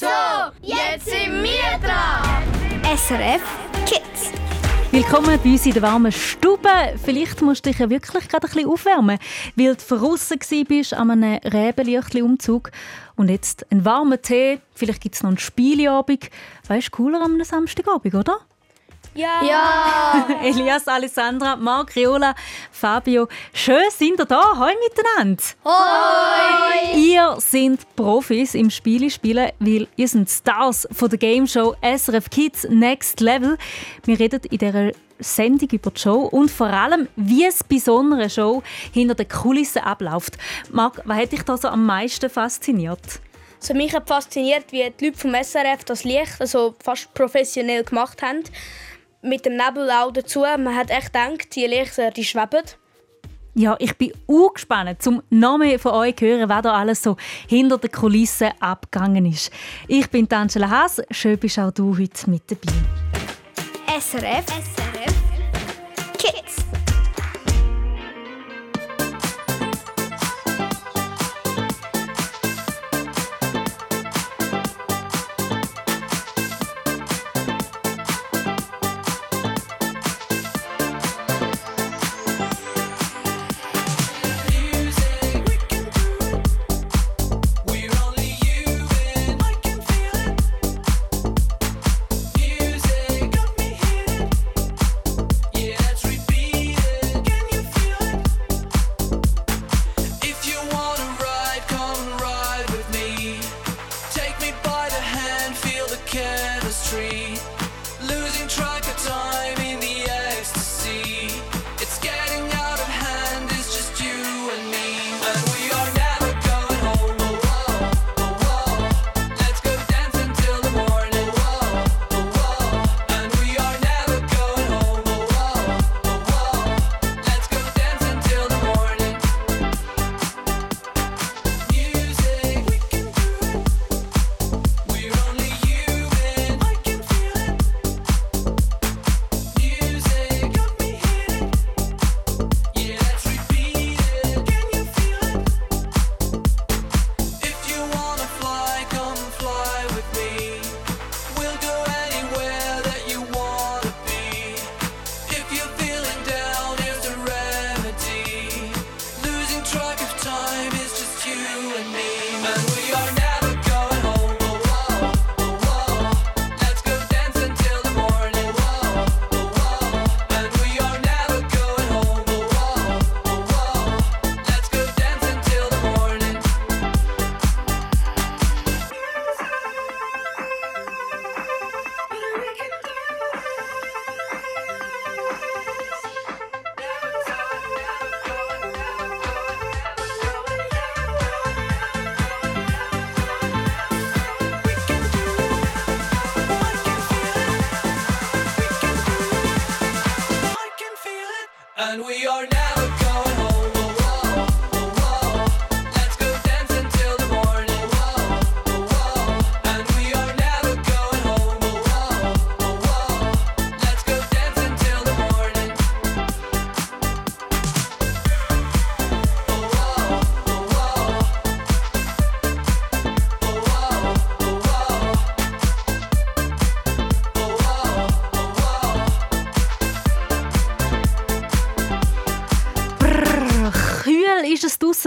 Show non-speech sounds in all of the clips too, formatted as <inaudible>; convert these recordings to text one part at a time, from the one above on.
So, jetzt sind wir dran. SRF Kids. Willkommen bei uns in der warmen Stube. Vielleicht musst du dich ja wirklich gerade ein bisschen aufwärmen, weil du verrissen warst an einem Rebenlichtli-Umzug. Und jetzt einen warmen Tee, vielleicht gibt es noch einen Spieleabend. Weißt du, cooler am Samstagabend, oder? Ja. Ja. <laughs> Elias, Alessandra, Marc, Riola, Fabio. Schön sind ihr da. Hallo miteinander. Hoi. Ihr seid Profis im Spiele spielen, weil ihr seid Stars von der Game Show SRF Kids Next Level. Wir reden in dieser Sendung über die Show und vor allem, wie es bei so einer Show hinter den Kulissen abläuft. Marc, was hat dich da so am meisten fasziniert? So, mich hat fasziniert, wie die Leute vom SRF das Licht also fast professionell gemacht haben. Mit dem Nebel auch dazu. Man hat echt gedacht, die Lichter die schweben. Ja, ich bin auch gespannt, zum noch mehr von euch zu hören, was da alles so hinter den Kulissen abgegangen ist. Ich bin Angela Haas. Schön bist auch du heute mit dabei. SRF. SRF. Kids.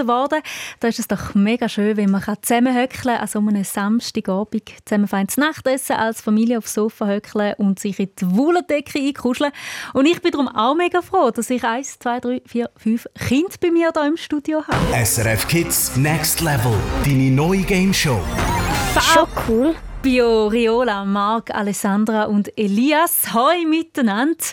Draussen geworden. Da ist es doch mega schön, wenn man zusammenhöckeln kann, an so einem Samstagabend zusammen feines Nachtessen als Familie aufs Sofa höckeln und sich in die Wolldecke einkuscheln. Und ich bin darum auch mega froh, dass ich eins, zwei, drei, vier, fünf Kinder bei mir hier im Studio habe. SRF Kids Next Level, deine neue Game Show. Schon cool. Bio, Riola, Marc, Alessandra und Elias. Hoi miteinander.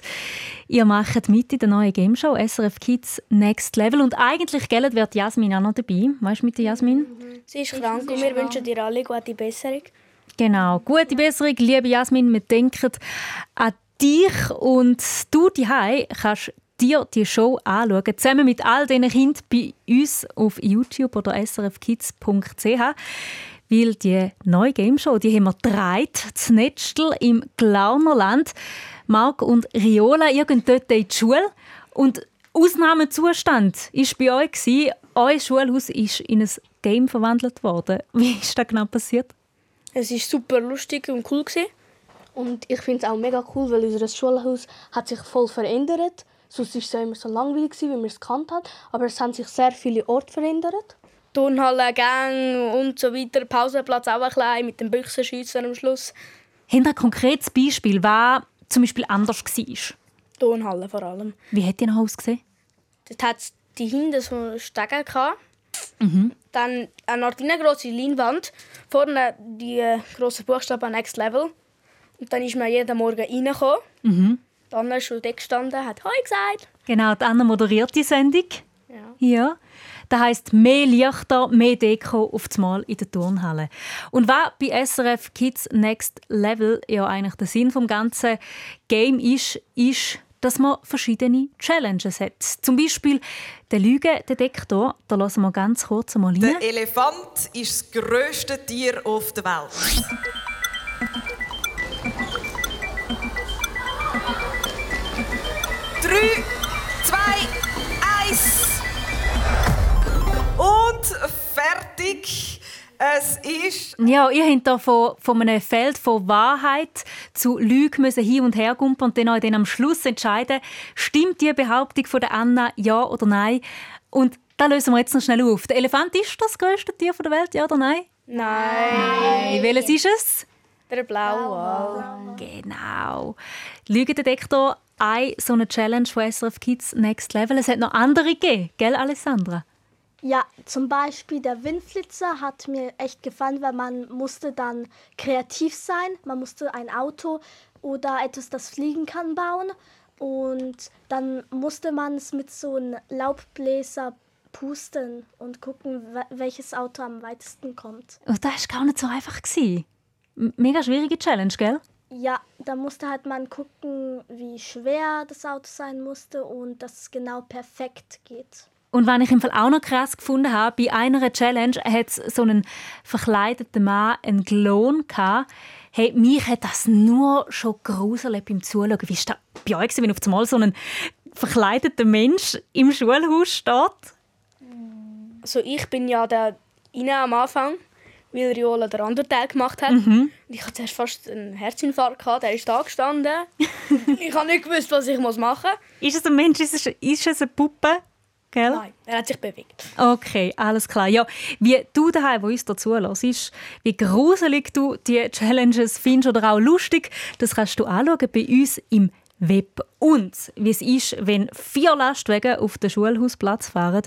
Ihr macht mit in der neuen Game Show SRF Kids Next Level. Und eigentlich gell, wird Jasmin auch noch dabei. Weißt du mit der Jasmin? Sie ist krank und wir wünschen dir alle gute Besserung. Genau. Gute Besserung, liebe Jasmin. Wir denken an dich und du daheim kannst dir die Show anschauen, zusammen mit all diesen Kindern bei uns auf YouTube oder srfkids.ch. Weil die neue Game Show, die haben wir gedreht, das Netztel im Glaunerland. Marc und Riola, ihr geht dort in die Schule und Ausnahmezustand war bei euch. gewesen. Euer Schulhaus ist in ein Game verwandelt worden. <laughs> Wie ist das genau passiert? Es war super lustig und cool. Gewesen. Und ich finde es auch mega cool, weil unser Schulhaus hat sich voll verändert. Sonst war es immer so langweilig, wie man es gekannt hat. Aber es haben sich sehr viele Orte verändert. Turnhalle, Gang und so weiter. Pausenplatz auch ein klein mit dem Büchsenschiessen am Schluss. Haben ein konkretes Beispiel, was zum Beispiel anders war? Turnhalle vor allem. Wie hat die noch ausgesehen? Dort hat es die hinten so Stege gehabt. Dann eine Art grosse Leinwand. Vorne die äh, grossen Buchstaben Next Level. Und dann ist man jeden Morgen reingekommen. Mhm. Dann ist schon dort gestanden, hat «Hoi» gesagt. Genau, die Anna moderiert die Sendung. Ja. Ja. Das heisst, mehr Lichter, mehr Deko auf das Mal in der Turnhalle. Und was bei SRF Kids Next Level ja eigentlich der Sinn vom ganzen Game ist, ist, dass man verschiedene Challenges hat. Zum Beispiel den Lügendetektor. Da lassen wir ganz kurz mal rein. Der Elefant ist das grösste Tier auf der Welt. Drei, fertig. Es ist Ja, ihr habt da von, von einem Feld von Wahrheit zu Lügen müssen hin und her gumpen und dann, auch dann am Schluss entscheiden, stimmt die Behauptung von der Anna ja oder nein. Und da lösen wir jetzt noch schnell auf. Der Elefant ist das größte Tier der Welt, ja oder nein? Nein. Welches ist es? Der Blauwal. Genau. Lügendetektor, eine so eine Challenge von SRF Kids Next Level. Es hat noch andere gegeben, gell, Alessandra? Ja, zum Beispiel der Windflitzer hat mir echt gefallen, weil man musste dann kreativ sein. Man musste ein Auto oder etwas, das fliegen kann, bauen. Und dann musste man es mit so einem Laubbläser pusten und gucken, we- welches Auto am weitesten kommt. Und das war gar nicht so einfach. gewesen. Mega schwierige Challenge, gell? Ja, da musste halt man gucken, wie schwer das Auto sein musste und dass es genau perfekt geht. Und was ich im Fall auch noch krass gefunden habe, bei einer Challenge hat es so einen verkleideten Mann einen Klon gehabt. Hey, mich hat das nur schon gruselt beim Zuschauen. Wie war das bei euch, gewesen, wenn auf einmal so ein verkleideter Mensch im Schulhaus steht? Also ich bin ja der rein am Anfang, weil Riola den anderen Teil gemacht hat. Und ich hatte zuerst fast einen Herzinfarkt. Gehabt. Der ist da gestanden. <laughs> ich habe nicht gewusst, was ich machen muss. Ist es ein Mensch? Ist es, ist es eine Puppe? Gell? Nein, er hat sich bewegt. Okay, alles klar. Ja, wie du daheim, wo uns dazu hörst, wie gruselig du die Challenges findest oder auch lustig, das kannst du anschauen bei uns im Web. Und wie es ist, wenn vier Lastwagen auf den Schulhausplatz fahren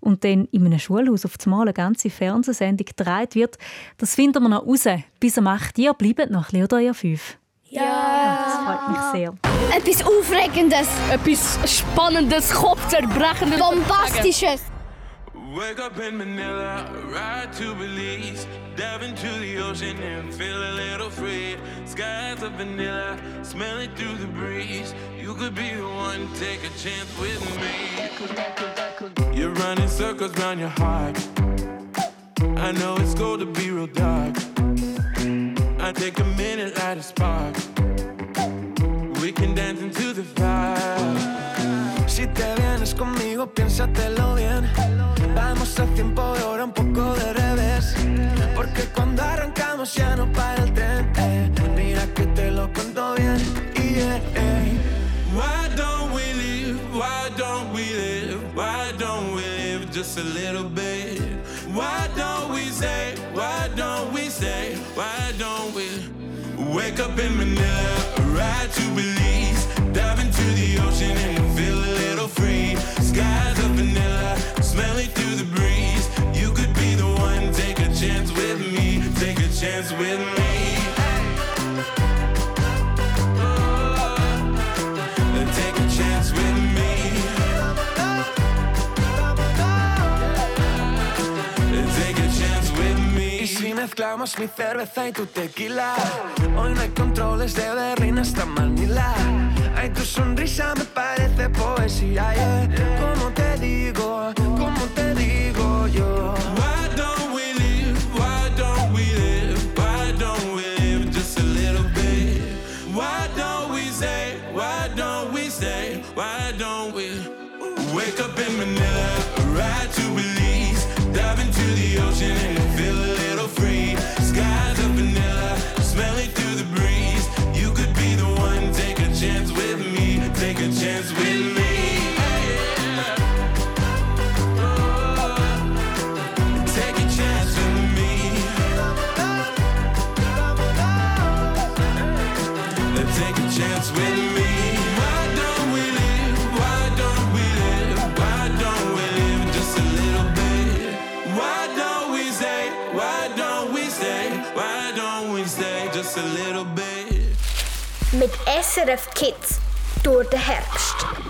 und dann in einem Schulhaus auf einmal eine ganze Fernsehsendung gedreht wird, das finden wir noch raus. Bis am 8 Uhr bleibt noch ein bisschen, oder ihr fünf? Das freut mich sehr. Etwas Aufregendes, Etwas Spannendes, Kopfzerbrechendes. Bombastisches. Wake up in Manila, ride to Belize, dive into the ocean and feel a little free. Skies of vanilla, smell it through the breeze. You could be the one, take a chance with me. You're running circles round your heart. I know it's going to be real dark. I take a minute, light a spark. We can dance into the fire. Si te vienes conmigo, piénsatelo bien. Vamos a tiempo de hora, un poco de revés. Porque cuando arrancamos ya no para el tren. eh. Mira que te lo cuento bien. Y eh, eh. Why don't we live? Why don't we live? Why don't we live just a little bit? Why don't we say? Why don't we wake up in Manila, ride to Belize, dive into the ocean and feel a little free? Skies of vanilla, smell it through the breeze. You could be the one, take a chance with me, take a chance with me. Mezclamos mi cerveza y tu tequila Hoy no hay controles de Berlín hasta Manila Ay, tu sonrisa me parece poesía yeah. Como te digo, como te digo yo Why don't we live? Why don't we live? Why don't we live just a little bit? Why don't we say? Why don't we say? Why don't we wake up in Manila, ride to Belize, dive into the ocean Mit SRF Kids durch den Herbst.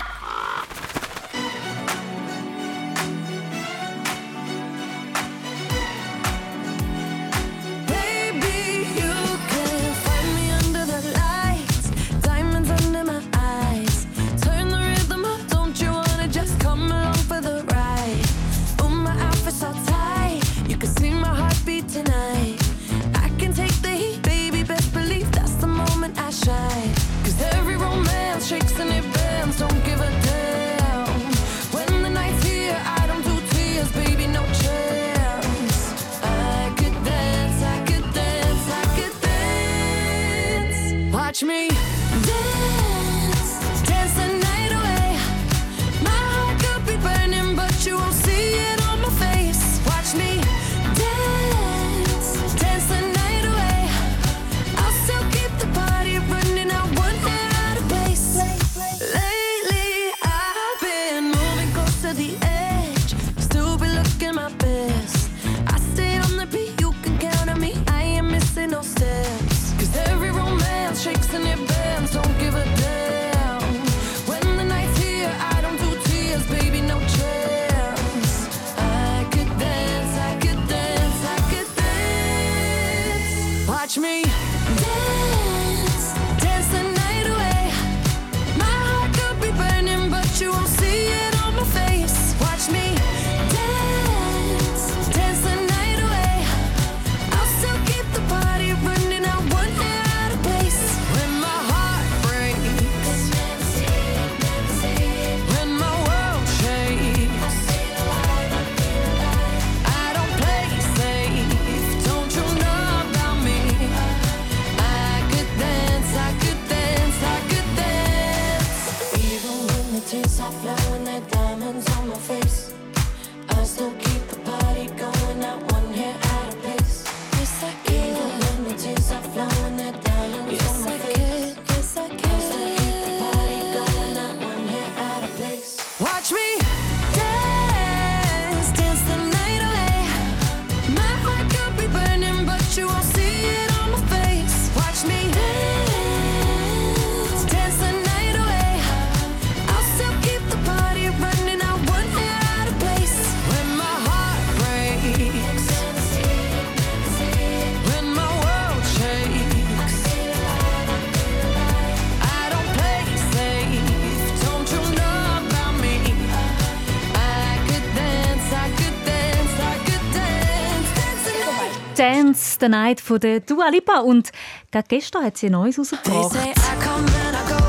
The Night von der Dua Lipa. Und gerade gestern hat sie ein neues rausgebracht. say I come and I go.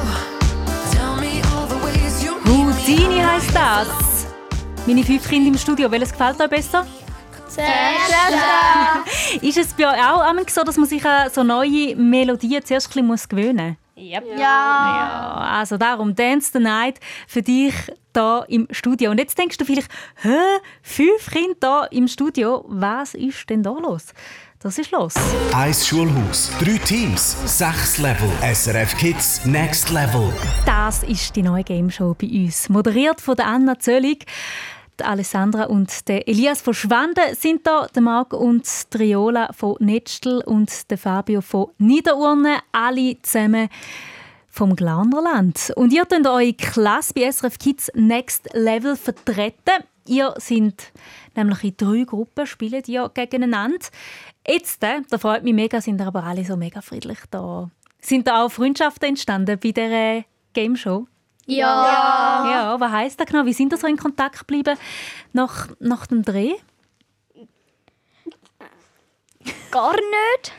Tell me all the ways you Houdini heisst das. Meine fünf Kinder im Studio, welches gefällt euch besser? Ist es bei euch auch so, dass man sich an so neue Melodien zuerst ein bisschen muss gewöhnen muss? Yep. Ja. Ja, also darum Dance the Night für dich hier im Studio. Und jetzt denkst du vielleicht, hä, fünf Kinder hier im Studio, was ist denn da los? Das ist los. Eis Schulhaus, drei Teams, sechs Level. SRF Kids Next Level. Das ist die neue Game Show bei uns. Moderiert von der Anna Zöllig. Die Alessandra und der Elias von Schwanden sind da, der Marc und die Riola von Netztel und der Fabio von Niederurne, alle zusammen vom Glarnerland. Und ihr könnt eure Klasse bei SRF Kids Next Level vertreten. Ihr sind nämlich in drei Gruppen, spielt ihr gegeneinander. Jetzt, äh, da freut mich mega, sind aber alle so mega friedlich da. Sind da auch Freundschaften entstanden bei dieser Game Show? Ja. Ja, was heisst das genau? Wie sind ihr so in Kontakt geblieben nach, nach dem Dreh? Gar nicht.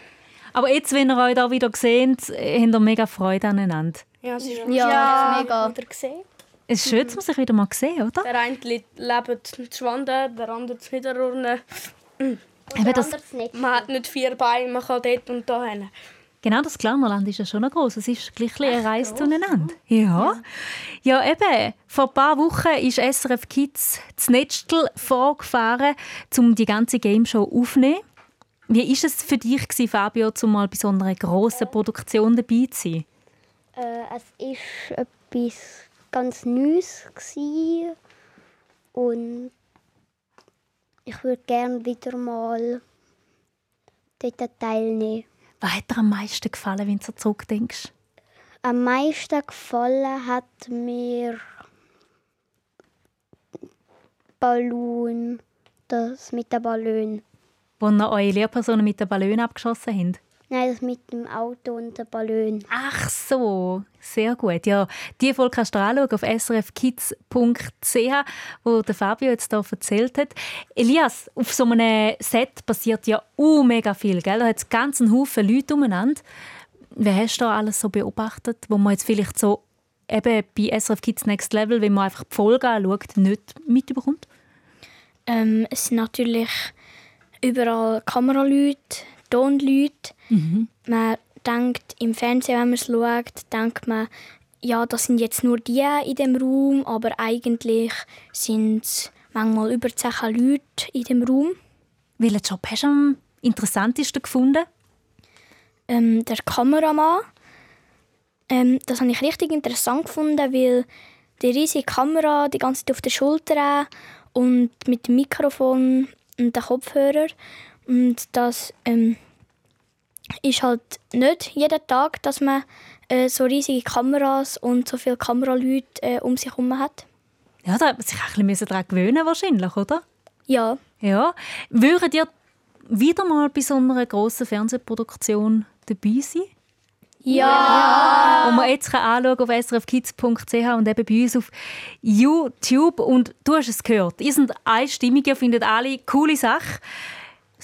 Aber jetzt, wenn ihr euch da wieder seht, habt ihr mega Freude aneinander. Ja, es ist Ja, mega. Wieder gesehen. Es ist schön, dass man sich wieder mal sehen, oder? Der eine lebt in Schwanden, der andere in Niederurne. Eben das, Man hat nicht vier Beine, man kann dort und da hin. genau, das Glarnerland ist ja schon noch groß. Es ist gleich ein eine Reise zueinander. Ja. ja, eben. Vor ein paar Wochen ist SRF Kids das Netztel vorgefahren, um die ganze Game Show aufzunehmen. Wie war es für dich, Fabio, um mal bei so einer grossen Produktion dabei zu sein? Äh, es war etwas ganz Neues und ich würde gerne wieder mal dort teilnehmen. Was hat dir am meisten gefallen, wenn du so zurückdenkst? Am meisten gefallen hat mir Ballon, das mit dem Ballon. Wo ihr eure Lehrpersonen mit den Ballonen abgeschossen habt? Nein, das mit dem Auto und dem Ballon. Ach so, sehr gut. Ja, die Folge kannst du anschauen auf srfkids.ch, wo der Fabio jetzt hier erzählt hat. Elias, auf so einem Set passiert ja uh, mega viel. Gell? Da hat es ganz einen Haufen Leute umeinander. Wer hast du da alles so beobachtet, wo man jetzt vielleicht so eben bei SRF Kids Next Level, wenn man einfach die Folge anschaut, nicht mitbekommt? Ähm, es sind natürlich überall Kameraleute, Tonleute. Man denkt im Fernsehen, wenn man es schaut, denkt man, ja, das sind jetzt nur die in dem Raum, aber eigentlich sind es manchmal über 10 Leute in dem Raum. Welchen Job hast du am interessantesten gefunden? Ähm, der Kameramann. Ähm, das habe ich richtig interessant gefunden, weil die riesige Kamera die ganze Zeit auf der Schulter und mit dem Mikrofon und den Kopfhörer. Und das ähm, ist halt nicht jeden Tag, dass man äh, so riesige Kameras und so viele Kameraleute äh, um sich herum hat. Ja, da hat man sich auch ein bisschen daran gewöhnen wahrscheinlich, oder? Ja. Ja. Würdet ihr wieder mal bei so einer grossen Fernsehproduktion dabei sein? Ja! Und man jetzt anschauen auf srfkids.ch und eben bei uns auf YouTube. Und du hast es gehört, ihr seid einstimmig, ihr findet alle coole Sachen.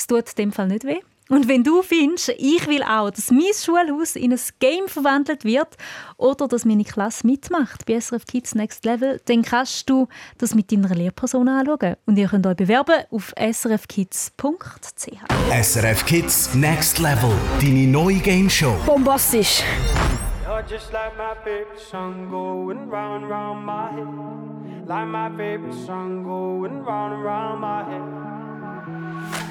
Es tut in dem Fall nicht weh. Und wenn du findest, ich will auch, dass mein Schulhaus in ein Game verwandelt wird oder dass meine Klasse mitmacht bei SRF Kids Next Level, dann kannst du das mit deiner Lehrperson anschauen. Und ihr könnt euch bewerben auf srfkids.ch. SRF Kids Next Level, deine neue Game Show. Bombastisch. You're just like my favorite song going round and round my head. Like my favorite song going round and round my head.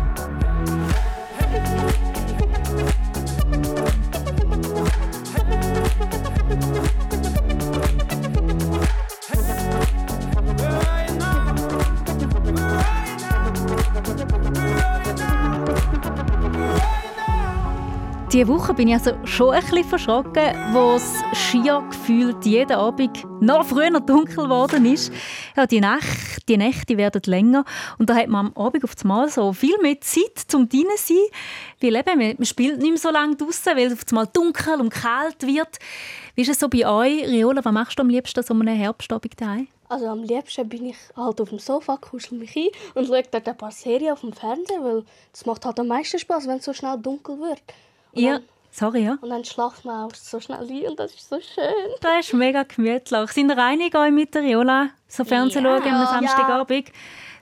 Diese Woche bin ich also schon ein bisschen verschrocken, wo es schier gefühlt jeden Abend noch früher dunkel geworden ist. Ja, die, Nacht, die Nächte werden länger und da hat man am Abend auf einmal so viel mehr Zeit zum drinnen sein. Weil eben, man spielt nicht mehr so lange draußen, weil es auf einmal dunkel und kalt wird. Wie ist es so bei euch, Riola? Was machst du am liebsten so einem Herbstabend daheim? Also am liebsten bin ich halt auf dem Sofa, kuschel mich ein und schaue dort ein paar Serien auf dem Fernseher, weil das macht halt am meisten Spaß, wenn es so schnell dunkel wird. Und Ihr, dann- Sorry, ja. Und dann schlaft man auch so schnell ein und das ist so schön. Das ist mega gemütlich. Sind ihr einig euch mit der Riola? So Fernsehen Ja. schauen am Samstagabend?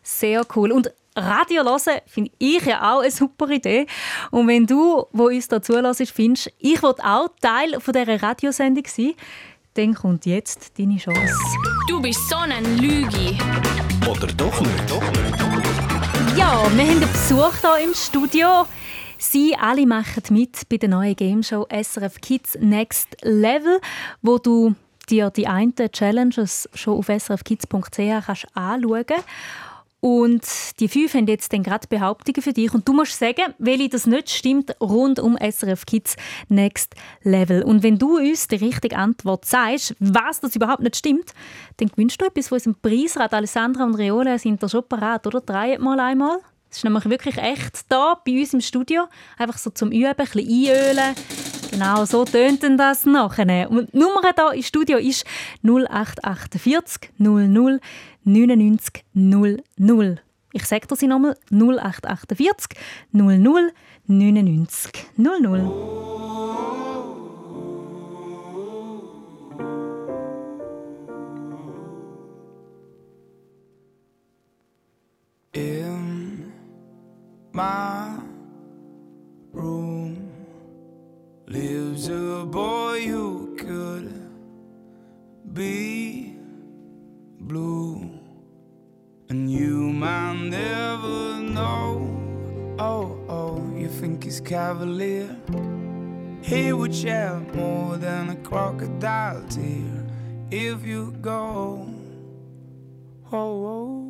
Sehr cool. Und Radio hören finde ich ja auch eine super Idee. Und wenn du, wo uns da zulässt, findest, ich will auch Teil von dieser Radiosendung sein, dann kommt jetzt deine Chance. Du bist so ein Lügi. Oder doch nicht? Ja, wir haben einen Besuch hier im Studio. Sie alle machen mit bei der neuen Gameshow SRF Kids Next Level, wo du dir die einen Challenges schon auf srfkids.ch kannst anschauen und die fünf haben jetzt gerade Behauptungen für dich. Und du musst sagen, welche das nicht stimmt, rund um SRF Kids Next Level. Und wenn du uns die richtige Antwort sagst, was das überhaupt nicht stimmt, dann gewinnst du etwas von unserem Preisrad. Alessandra und Riola sind da schon parat, oder? Drei mal einmal. Es ist nämlich wirklich echt da bei uns im Studio. Einfach so zum Üben, ein bisschen einölen. Genau, so tönt denn das nachher. Und die Nummer hier im Studio ist 0848 00 99 00. Ich sage das nochmal, 0848 00 99 00. My room lives a boy who could be blue, and you might never know. Oh, oh, you think he's cavalier? He would shed more than a crocodile tear if you go. Oh, oh.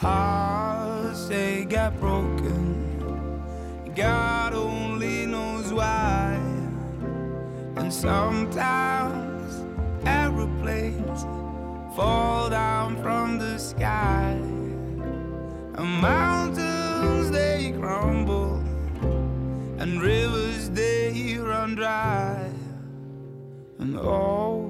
Hearts they got broken. God only knows why. And sometimes aeroplanes fall down from the sky. And mountains they crumble. And rivers they run dry. And oh,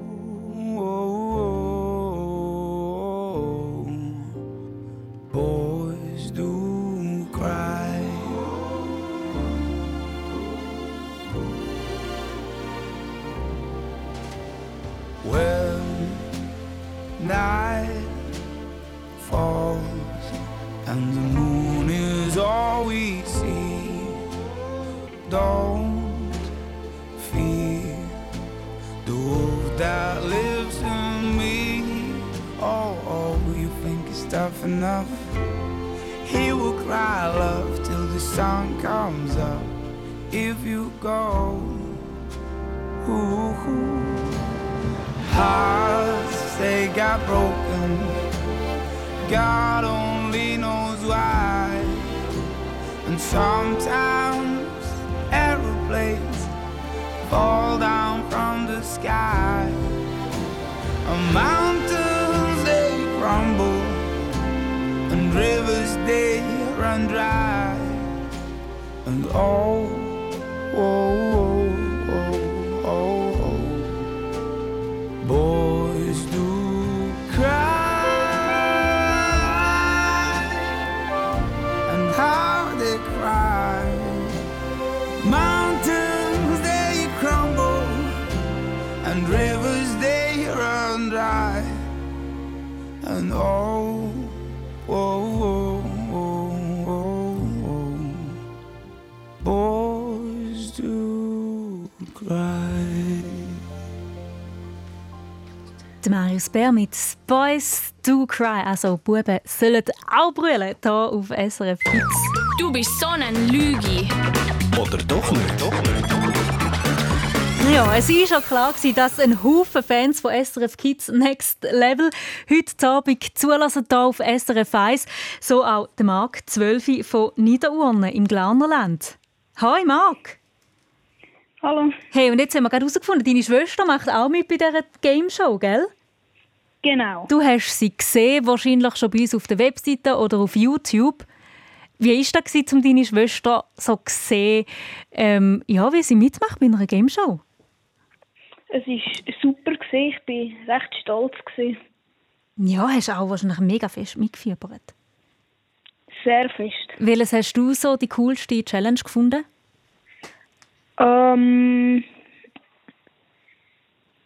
tough enough? He will cry love till the sun comes up. If you go, ooh, ooh. hearts they got broken. God only knows why. And sometimes aeroplanes fall down from the sky. And mountains they crumble, rivers they run dry. And oh, oh, oh, oh, oh, oh. boys do cry, and how they cry. Mountains they crumble, and rivers they run dry. And oh, Marius Bär mit Boys Do Cry. Also, Buben sollen auch brüllen hier auf SRF Kids. Du bist so ein Lügi. Oder doch nicht? Ja, es war schon klar, dass ein Haufen Fans von SRF Kids Next Level heute Abend zulassen hier auf SRF 1. So auch der Marc 12 von Niederurne im Glarnerland. Hi Marc! Hallo. Hey, und jetzt haben wir gerade herausgefunden, deine Schwester macht auch mit bei dieser Game Show, gell? Genau. Du hast sie gesehen, wahrscheinlich schon bei uns auf der Webseite oder auf YouTube. Wie war das, um deine Schwester so zu sehen, ähm, ja, wie sie mitmacht bei einer Game Show? Es war super, ich war recht stolz. Ja, hast auch wahrscheinlich mega fest mitgefiebert. Sehr fest. Welches hast du so die coolste Challenge gefunden? Ähm,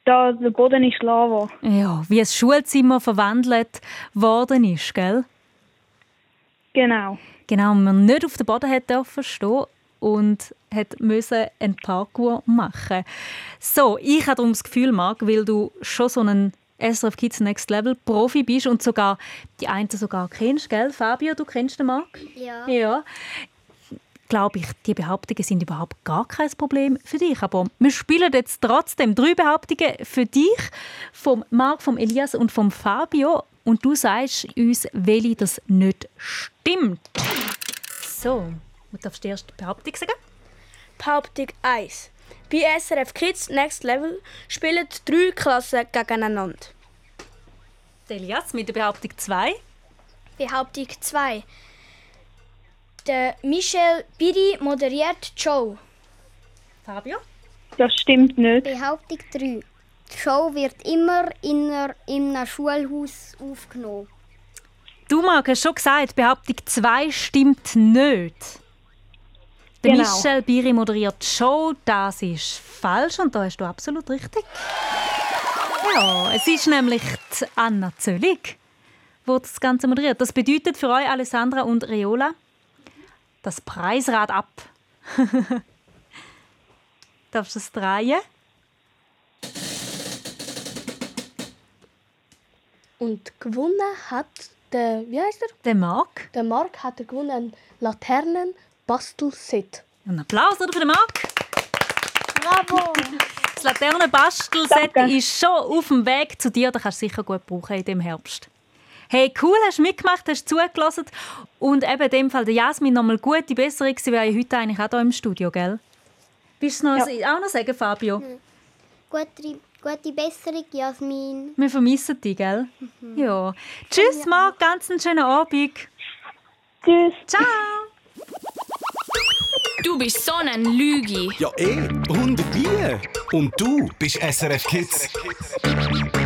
da der Boden ist Lava. Ja, wie ein Schulzimmer verwandelt worden ist, gell? Genau. Genau, man nicht auf den Boden hat dürfen stehen und hat müssen einen Parkour machen. So, ich habe darum das Gefühl, Marc, weil du schon so ein SRF Kids Next Level Profi bist und sogar die einen sogar kennst, gell? Fabio, du kennst den Marc? Ja. Ja. Glaube ich, die Behauptungen sind überhaupt gar kein Problem für dich. Aber wir spielen jetzt trotzdem drei Behauptungen für dich, vom Marc, vom Elias und vom Fabio. Und du sagst uns, welche das nicht stimmt. So, du darfst die erste Behauptung sagen. Behauptung 1. Bei SRF Kids Next Level spielen drei Klassen gegeneinander. Elias mit der Behauptung 2. Behauptung 2. Der Michel Biri moderiert die Show. Fabio? Das stimmt nicht. Behauptung 3. Die Show wird immer in, einer, in einem Schulhaus aufgenommen. Du, Marc, hast schon gesagt, Behauptung 2 stimmt nicht. Der Genau. Michel Biri moderiert die Show, das ist falsch und da hast du absolut richtig. Ja, es ist nämlich die Anna Zöllig, die das Ganze moderiert. Das bedeutet für euch, Alessandra und Reola, das Preisrad ab. <laughs> Darfst du es drehen? Und gewonnen hat der, wie heißt er? Der Marc. Der Marc hat er gewonnen ein Laternen-Bastelset. Ein Applaus oder für den Marc. Bravo! Das Laternenbastelset ist schon auf dem Weg zu dir. Das kannst du sicher gut brauchen in dem Herbst. Hey, cool, hast du mitgemacht, hast zugelassen. Und eben in dem Fall der Jasmin nochmal gute Besserung. Sie wäre heute eigentlich auch hier im Studio, gell? Willst du noch auch noch sagen, Fabio? Gute, gute Besserung, Jasmin. Wir vermissen dich, gell? Ja. Tschüss, Marc, ganz einen schönen Abend. Tschüss. Ciao. Du bist so ein Lügi. Ja, eh. Und wie? Und du bist SRF Kids. People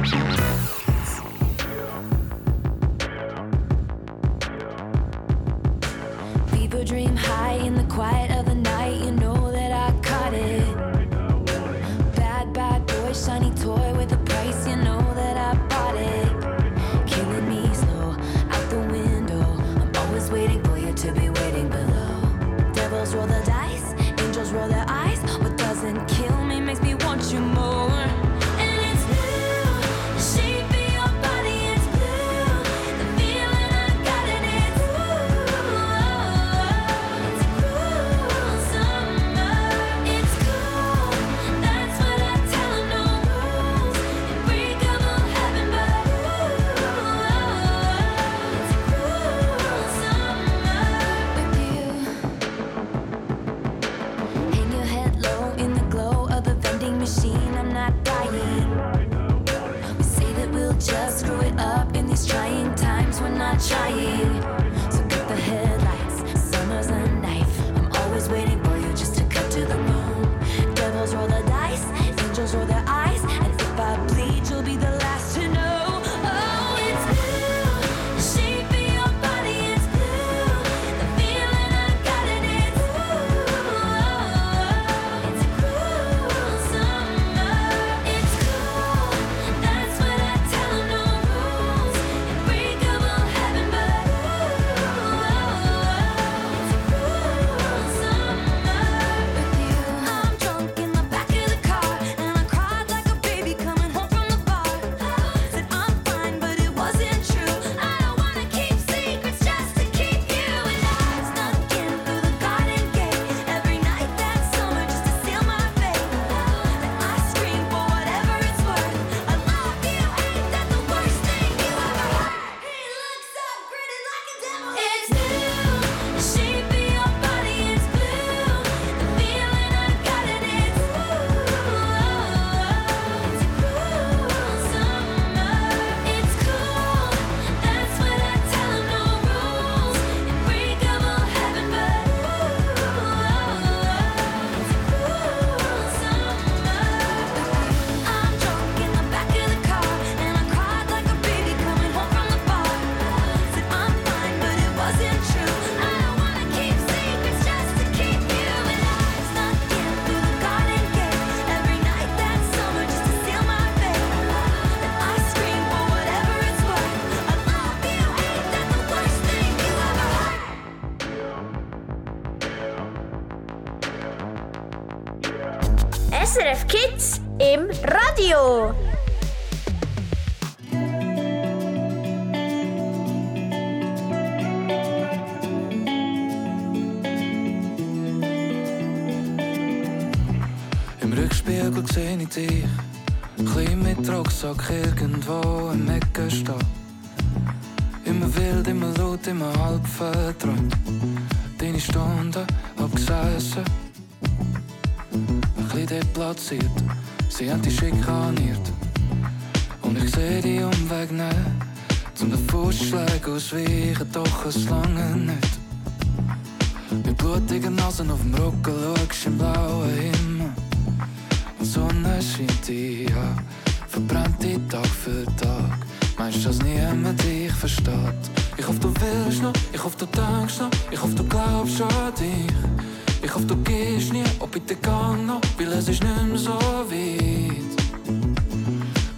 Rucksack irgendwo im Ecken stehen. Immer wild, immer laut, immer halb verträumt. Deine Stunden abgesessen. Ein bisschen deplatziert, sie haben dich schikaniert. Und ich sehe die Umweg nicht. Zum den Fußschlägen ausweichen, doch es lange nicht. Mit blutigen Nasen auf dem Rücken schaust im blauen Himmel. Und die Sonne scheint dich an, verbrennt dich Tag für Tag. Meinst du, dass niemand dich versteht? Ich hoffe, du willst noch, ich hoffe, du denkst noch, ich hoffe, du glaubst an dich. Ich hoffe, du gehst nie, ob bitte gang noch, weil es ist nicht mehr so weit.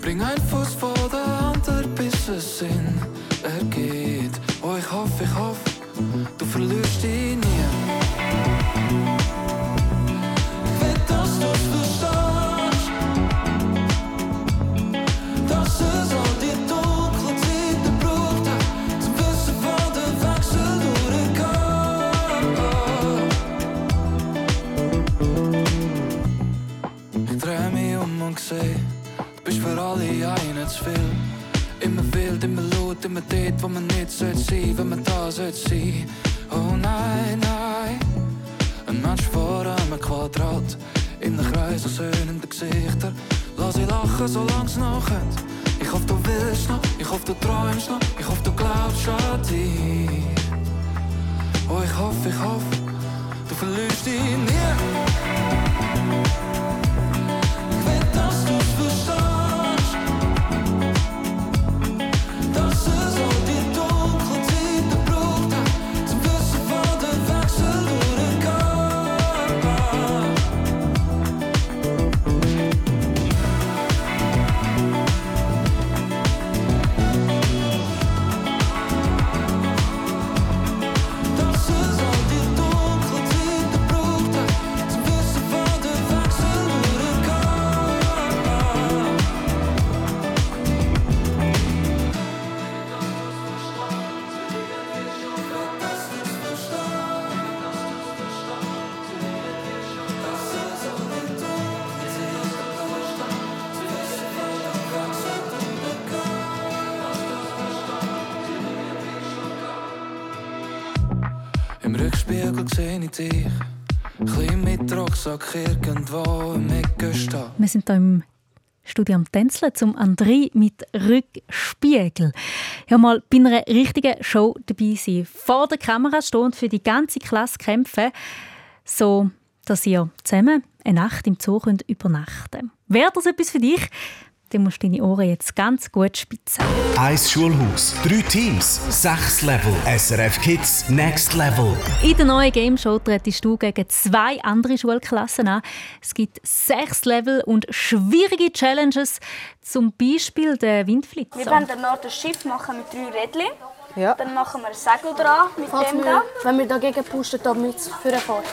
Bring einen Fuß vor den anderen, bis es Sinn ergeht. Oh, ich hoffe, ich hoffe, du verlierst dich nie. Mich um und seh, du bist für alle einen zu viel. Immer wild, immer laut, immer dort, wo man nicht sollte sein, wenn man da sollte sein. Oh nein, nein. Ein Mensch vor einem Quadrat, in einem Kreis aus höhnenden Gesichtern. Lass sie lachen, solange es noch könnt. Ich hoffe, du willst noch, ich hoffe, du träumst noch, ich hoffe, du glaubst an dich. Oh, ich hoffe, ich hoffe, du verlierst dich nie. Sind hier im Studio am Tänzeln zum André mit Rückspiegel. Ja, mal bei einer richtigen Show dabei sein. Vor der Kamera stehen und für die ganze Klasse kämpfen, so dass ihr zusammen eine Nacht im Zoo könnt übernachten. Wäre das etwas für dich? Dann musst du deine Ohren jetzt ganz gut spitzen. Eis Schulhaus, drei Teams, sechs Level. SRF Kids Next Level. In der neuen Game Show trittst du gegen zwei andere Schulklassen an. Es gibt sechs Level und schwierige Challenges, zum Beispiel den Windflitzer. Wir wollen danach das Schiff machen mit drei Rädchen. Dann machen wir ein Segel dran mit Falls dem wir, da. wenn wir dagegen pushen, damit es vorfahren.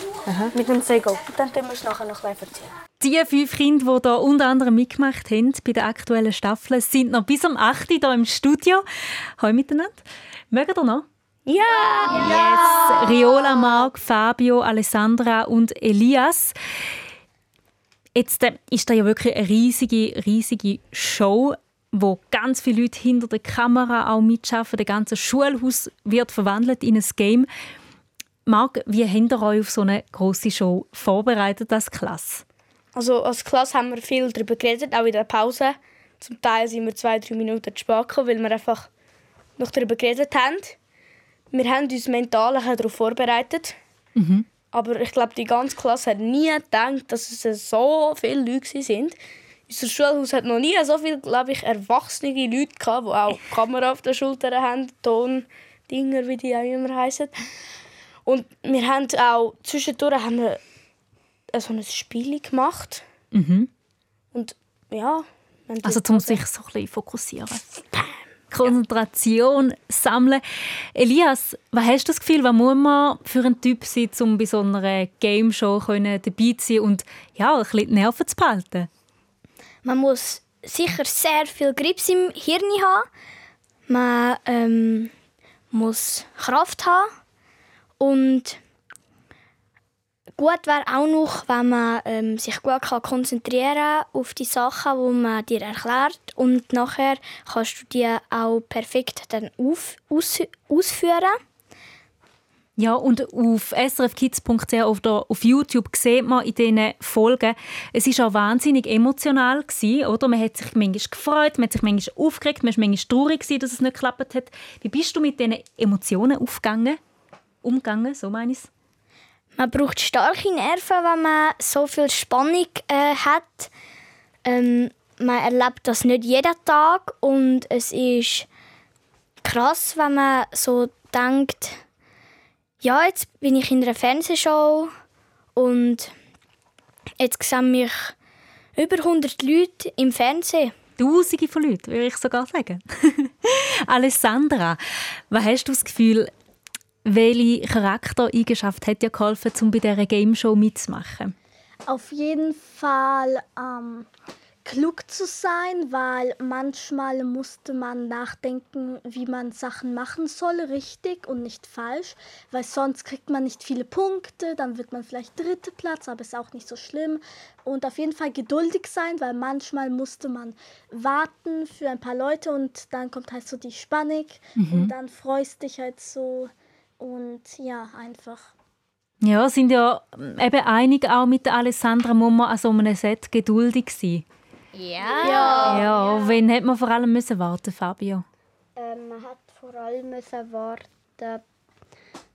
Mit dem Segel. Und dann tun wir es nachher noch ein bisschen erzählen. Die fünf Kinder, die hier unter anderem mitgemacht haben bei der aktuellen Staffel, sind noch bis am 8. Uhr hier im Studio. Hallo miteinander. Mögt ihr noch? Ja! Yes! Riola, Marc, Fabio, Alessandra und Elias. Jetzt äh, ist da ja wirklich eine riesige, riesige Show, wo ganz viele Leute hinter der Kamera auch mitschaffen. Das ganze Schulhaus wird verwandelt in ein Game. Marc, wie habt ihr euch auf so eine große Show vorbereitet als Klasse? Also als Klasse haben wir viel darüber geredet, auch in der Pause. Zum Teil sind wir zwei, drei Minuten zu spät gekommen, weil wir einfach noch darüber geredet haben. Wir haben uns mental darauf vorbereitet. Aber ich glaube, die ganze Klasse hat nie gedacht, dass es so viele Leute sind. Unser Schulhaus hat noch nie so viele, glaube ich, erwachsene Leute gehabt, die auch Kamera auf der Schulter haben, Tondinger, wie die auch immer heißen. Und wir haben auch zwischendurch haben wir so ein Spiel gemacht. Mhm. Und ja. Also, um sich so ein bisschen fokussieren. Konzentration sammeln. Elias, was hast du das Gefühl, was muss man für ein Typ sein, um bei so einer Game Show können dabei zu sein und ja, ein bisschen die Nerven zu behalten? Man muss sicher sehr viel Grips im Hirn haben. Man ähm, muss Kraft haben. Und gut wäre auch noch, wenn man ähm, sich gut kann konzentrieren kann auf die Sachen, die man dir erklärt. Und nachher kannst du die auch perfekt dann auf, aus, ausführen. Ja, und auf srfkids.ch oder auf YouTube sieht man in diesen Folgen, es war auch wahnsinnig emotional, gewesen, oder? Man hat sich manchmal gefreut, man hat sich manchmal aufgeregt, man war manchmal traurig, gewesen, dass es nicht geklappt hat. Wie bist du mit diesen Emotionen aufgegangen? Umgegangen, so meine ich Man braucht starke Nerven, wenn man so viel Spannung äh, hat. Ähm, man erlebt das nicht jeden Tag und es ist krass, wenn man so denkt, ja, jetzt bin ich in einer Fernsehshow und jetzt sehen mich über 100 Leute im Fernsehen. Tausende von Leuten, würde ich sogar sagen. <laughs> Alessandra, was hast du das Gefühl, welche Charaktereigenschaft hat dir geholfen, um bei dieser Game Show mitzumachen? Auf jeden Fall ähm, klug zu sein, weil manchmal musste man nachdenken, wie man Sachen machen soll, richtig und nicht falsch, weil sonst kriegt man nicht viele Punkte, dann wird man vielleicht dritte Platz, aber ist auch nicht so schlimm. Und auf jeden Fall geduldig sein, weil manchmal musste man warten für ein paar Leute und dann kommt halt so die Spannung Mhm. und dann freust dich halt so und ja, einfach. Ja, sind ja eben einig auch mit der Alessandra, muss man an so einem Set geduldig sein. Ja. Ja, wen hat man vor allem müssen warten, Fabio? Ähm, man hat vor allem müssen warten,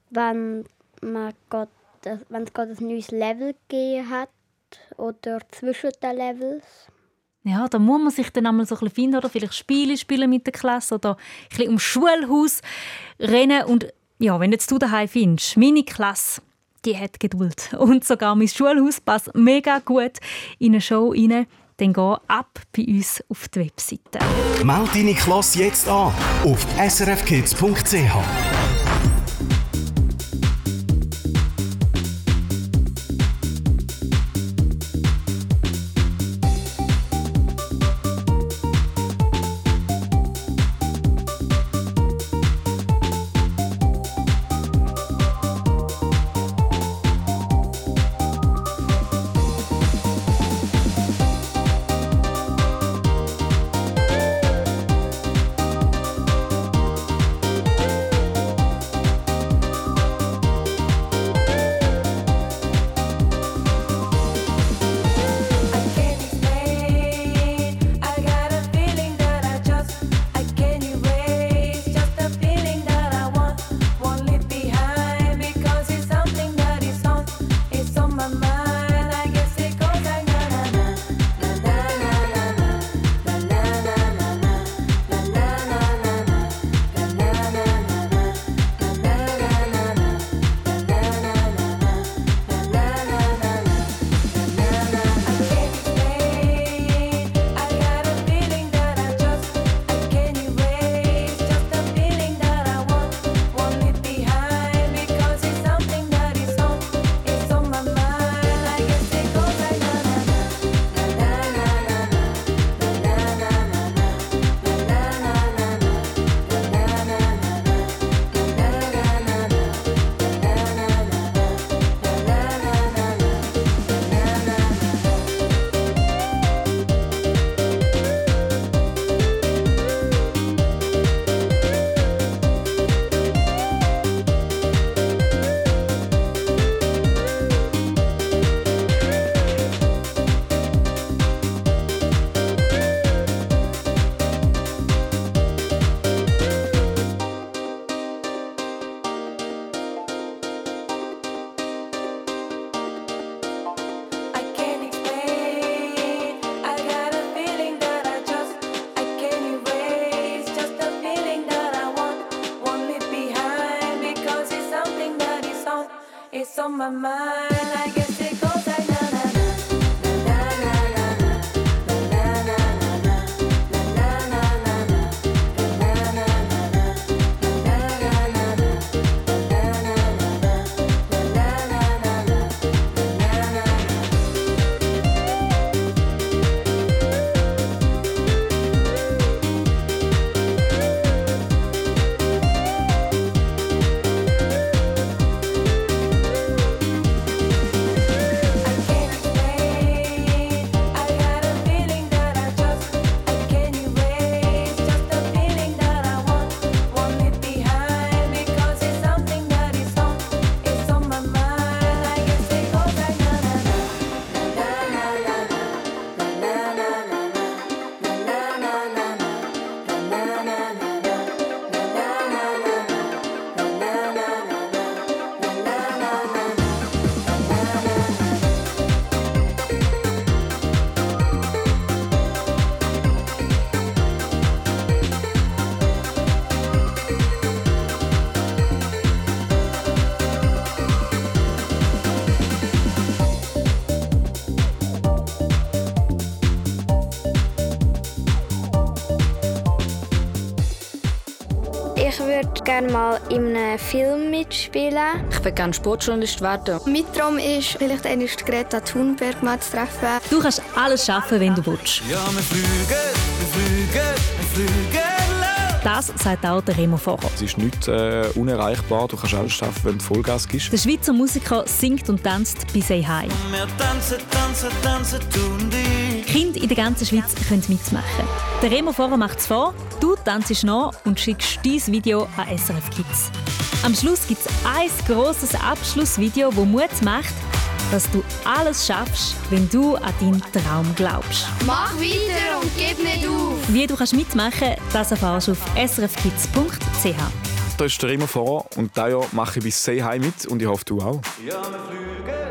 wenn man grad, wenn es gerade ein neues Level gegeben hat oder zwischen den Levels. Ja, da muss man sich dann einmal so ein bisschen finden oder vielleicht Spiele spielen mit der Klasse oder ein bisschen ums Schulhaus rennen und ja, wenn jetzt du daheim findest, meine Klasse, die hat Geduld und sogar mein Schulhaus passt mega gut in eine Show rein, dann geh ab bei uns auf die Webseite. Meld deine Klasse jetzt an auf srfkids.ch. my mind. Gerne mal in einem Film mitspielen. Ich will gerne Sportjournalist werden. Mein Traum ist, vielleicht einmal Greta Thunberg mal zu treffen. Du kannst alles schaffen, wenn du willst. Ja, wir fliegen, wir fliegen, wir fliegen los. Das sagt auch der Remo Vorher. Es ist nicht äh, unerreichbar. Du kannst alles schaffen, wenn du Vollgas gibst. Der Schweizer Musiker singt und tanzt bei Say Hi. Wir tanzen, tanzen, tanzen, tun die. Kinder in der ganzen Schweiz können mitmachen. Der Remo Vorher macht es vor, du tanzt nach und schickst dein Video an SRF Kids. Am Schluss gibt es ein grosses Abschlussvideo, das Mut macht, dass du alles schaffst, wenn du an deinen Traum glaubst. Mach weiter und gib nicht auf! Wie du kannst mitmachen das erfährst du auf srfkids.ch. Da ist der immer vor und dieses Jahr mache ich bis Hi mit und ich hoffe, du auch. Ja, wir fliegen, wir fliegen,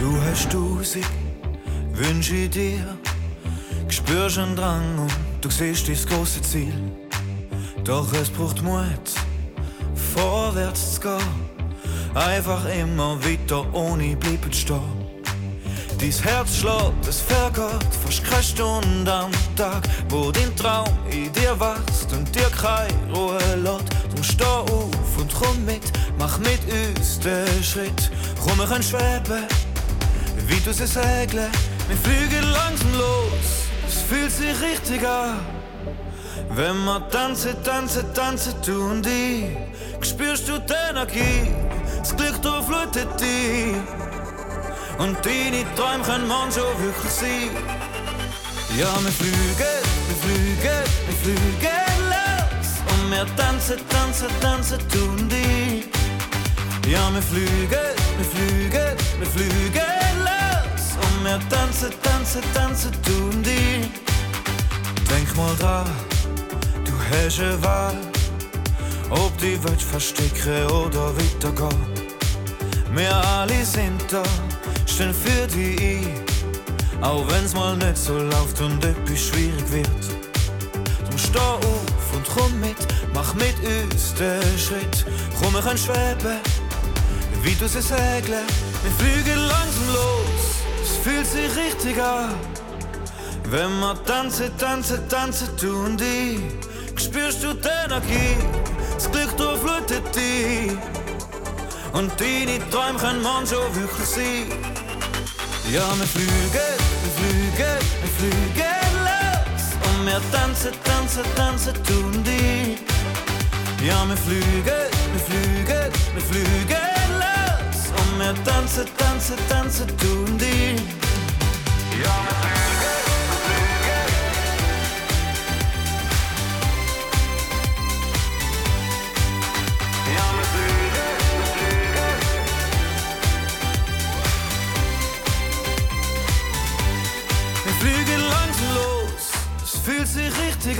Du hast Tausend Wünsche in dir, spürst einen Drang und du siehst das große Ziel. Doch es braucht Mut, vorwärts zu gehen. Einfach immer weiter ohne bleiben stehen. Dein Herz schlägt, es vergeht fast keine Stunde am Tag, wo dein Traum in dir wächst und dir keine Ruhe lässt. Drum steh auf und komm mit, mach mit uns den Schritt. Komm, wir können schweben, wie du sie segeln. Wir fliegen langsam los, es fühlt sich richtig an. Wenn wir tanzen, tanzen, tanzen, tun die, spürst du die Energie, das Glück durchflutet dich. Und deine Träume können manchmal wirklich sein. Ja, wir fliegen, wir fliegen, wir fliegen los. Und wir tanzen, tanzen, tanzen, tun die. Ja, wir fliegen, wir fliegen, wir fliegen los. Wir tanzen, tanzen, tanzen, tun die. Denk mal dran, du hast eine Wahl. Ob die willst verstecken oder weitergehen. Wir alle sind da, stehen für dich ein. Auch wenn's mal nicht so läuft und etwas schwierig wird. Drum steh auf und komm mit, mach mit uns den Schritt. Komm, wir können schweben, wie du sie segeln. Wir fliegen langsam los, fühlt sich richtig an. Wenn wir tanzen, tanzen, tanzen, tun die, spürst du die Energie, das Glück durchflutet dich. Und deine Träume können manchmal wirklich sein. Ja, wir fliegen, wir fliegen, wir fliegen los. Und wir tanzen, tanzen, tanzen, tun die. Ja, wir fliegen, wir fliegen, wir fliegen los. Und wir tanzen, tanzen, tanzen, tun die. Ja,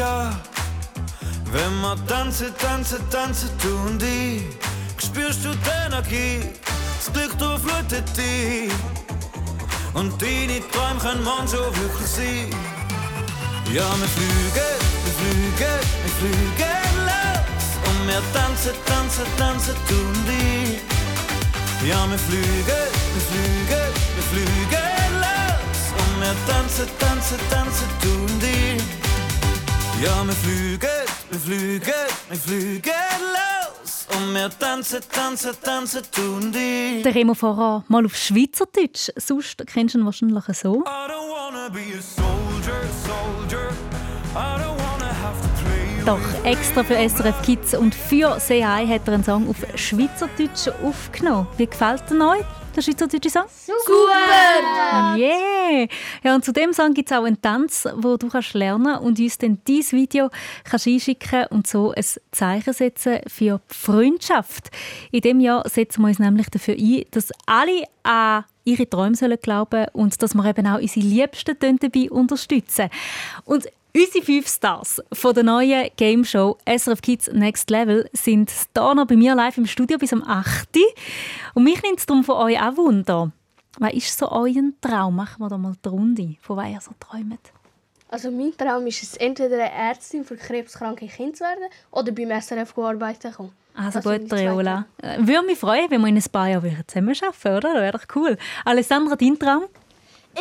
an. Wenn wir tanzen, tanzen, tanzen, tun die. Spürst du die Energie, das Glück durchflutet dich. Und deine Träume können manchmal wirklich sein. Ja, wir fliegen, wir fliegen, wir fliegen los. Und wir tanzen, tanzen, tanzen, tun die. Ja, wir fliegen, wir fliegen, wir fliegen los. Und wir tanzen, tanzen, tanzen, tun die. Ja, wir fliegen, wir fliegen, wir fliegen los. Und wir tanzen, tanzen, tanzen, tun die. Der Remo Vorher mal auf Schweizerdeutsch. Sonst kennst du ihn wahrscheinlich so. I don't wanna be a soldier, soldier. I don't wanna have to play Doch extra für SRF Kids und für CI hat er einen Song auf Schweizerdeutsch aufgenommen. Wie gefällt er euch, der schweizerdeutsche Song? Super! Yeah! Ja, und zu dem Song gibt es auch einen Tanz, wo du kannst lernen und uns dann dieses Video kannst einschicken und so ein Zeichen setzen für die Freundschaft. In dem Jahr setzen wir uns nämlich dafür ein, dass alle an ihre Träume sollen glauben und dass wir eben auch unsere Liebsten dabei unterstützen. Und Unsere fünf Stars von der neuen Game Show SRF Kids Next Level sind hier noch bei mir live im Studio bis am 8. Und mich nimmt es darum von euch auch Wunder. Was ist so euer Traum? Machen wir da mal die Runde, von was ihr so träumt. Also mein Traum ist es, entweder eine Ärztin für krebskranke Kinder zu werden oder beim SRF arbeiten kommen. Also Das gut, Reola. Äh, Würde mich freuen, wenn wir in ein paar Jahren wieder zusammen arbeiten, oder? Das wäre doch cool. Alessandra, dein Traum?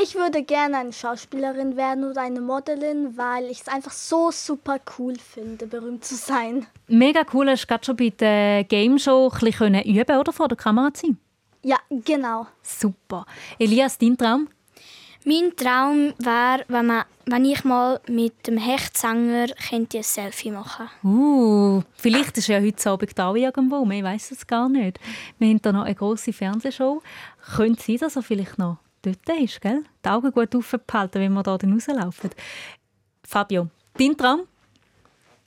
Ich würde gerne eine Schauspielerin werden oder eine Modelin, weil ich es einfach so super cool finde, berühmt zu sein. Mega cool, hast du gerade schon bei der Game Show ein bisschen üben oder vor der Kamera zu sein. Ja, genau. Super. Elias, dein Traum? Mein Traum wäre, wenn, man- wenn ich mal mit dem Hechtsänger könnte ein Selfie machen Uh, vielleicht ist ja heute Abend da irgendwo, ich weiß es gar nicht. Wir haben hier noch eine grosse Fernsehshow. Könnte sein, dass er vielleicht noch dort ist, gell? Die Augen gut aufbehalten, wenn wir da dann rauslaufen. Fabio, dein Traum?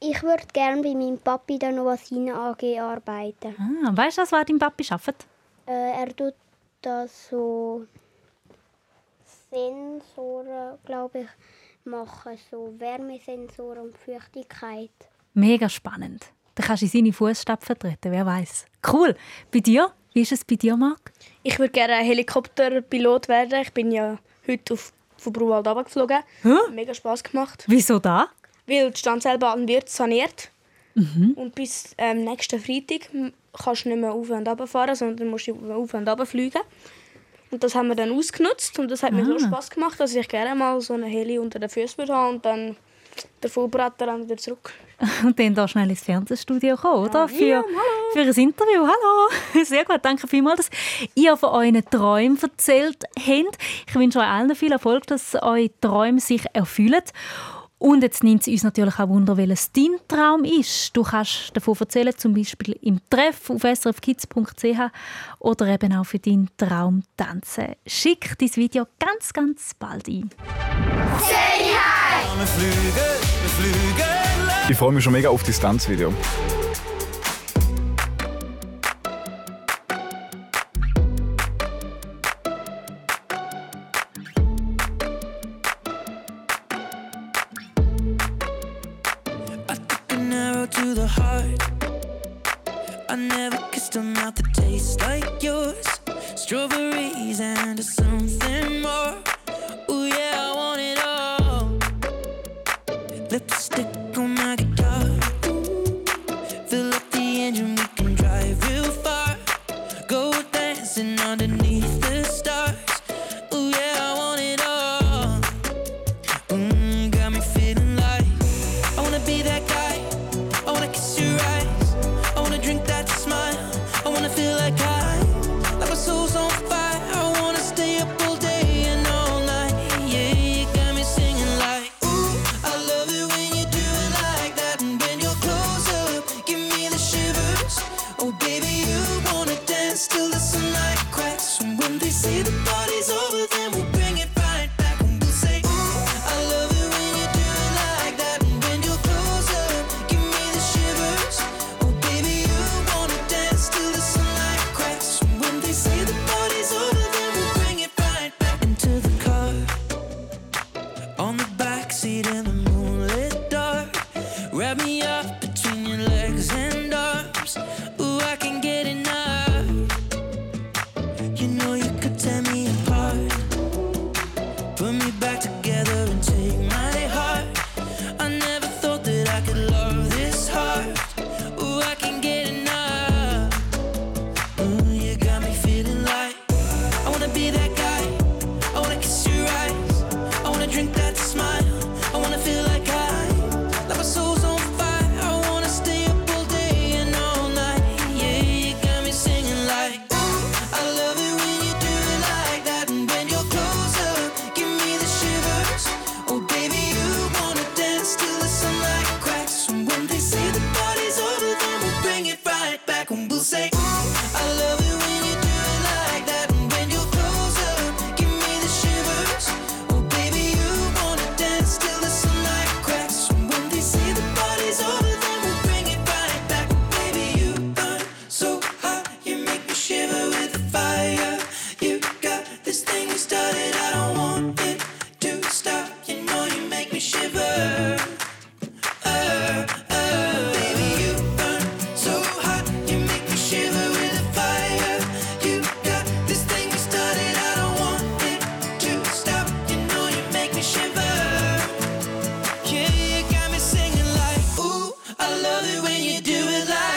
Ich würde gerne bei meinem Papi noch als Seine AG arbeiten. Ah, weißt du, was dein Papi arbeitet? Äh, er tut da so Sensoren, glaube ich, machen. So Wärmesensoren und Feuchtigkeit. Mega spannend. Da kannst du in seine Fußstapfen treten, wer weiß. Cool. Bei dir? Wie ist es bei dir, Marc? Ich würde gerne Helikopterpilot werden. Ich bin ja heute auf, von Bruwald runtergeflogen. Hä? Mega Spaß gemacht. Wieso da? Weil die Standseilbahn wird saniert. Mhm. Und bis ähm, nächsten Freitag kannst du nicht mehr auf und runter fahren, sondern musst du auf und runter fliegen. Und das haben wir dann ausgenutzt und das hat mir so Ah. Spaß gemacht, dass ich gerne mal so eine Heli unter den Füßen würde haben und dann der Vollbraten dann wieder zurück. <laughs> Und dann da schnell ins Fernsehstudio kommen, oder? Für, Ja, für ein Interview. Hallo! <laughs> Sehr gut, danke vielmals, dass ihr von euren Träumen erzählt habt. Ich wünsche euch allen viel Erfolg, dass eure Träume sich erfüllen. Und jetzt nimmt es uns natürlich auch Wunder, welches dein Traum ist. Du kannst davon erzählen, zum Beispiel im Treff auf srfkids.ch oder eben auch für deinen Traum tanzen. Schick dein Video ganz, ganz bald ein. Wir fliegen. Ich freue mich schon mega auf das mouth that tastes like yours. Strawberries love it when you do it like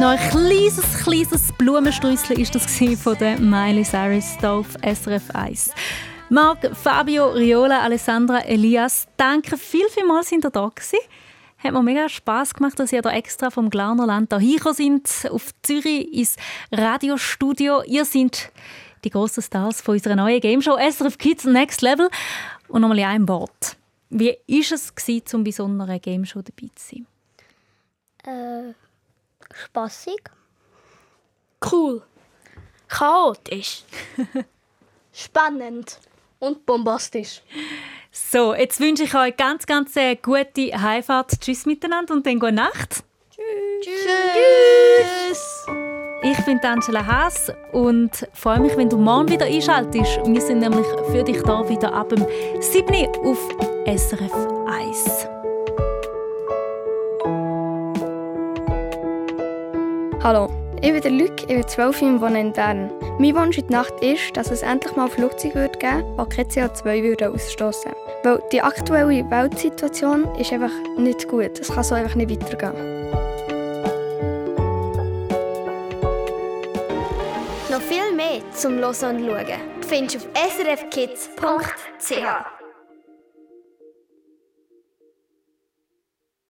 Noch ein kleines, kleines Blumensträusschen ist das von der Miley Cyrus hier SRF 1. Marc, Fabio, Riola, Alessandra, Elias, danke viel, vielmals, sind ihr da gewesen. Hat mir mega Spass gemacht, dass ihr da extra vom Glarnerland hierher sind, auf Zürich ins Radiostudio. Ihr seid die grossen Stars von unserer neuen Gameshow SRF Kids Next Level. Und nochmal in einem Wort. Wie war es, gewesen, um bei Gameshow dabei zu sein? Äh, spaßig. Cool. Chaotisch. <laughs> Spannend. Und bombastisch. So, jetzt wünsche ich euch ganz, ganz eine gute Heimfahrt. Tschüss miteinander und dann gute Nacht. Tschüss. Ich bin Angela Haas und freue mich, wenn du morgen wieder einschaltest. Wir sind nämlich für dich da wieder ab dem 7. Uhr auf SRF 1. Hallo, ich bin der Luc, ich bin 12 und wohne in Bern. Mein Wunsch in der Nacht ist, dass es endlich mal Flugzeuge würde geben würde, die kein CO2 würden ausstoßen Weil die aktuelle Weltsituation ist einfach nicht gut. Es kann so einfach nicht weitergehen. Noch viel mehr zum Hören und Schauen findest du auf srfkids.ch.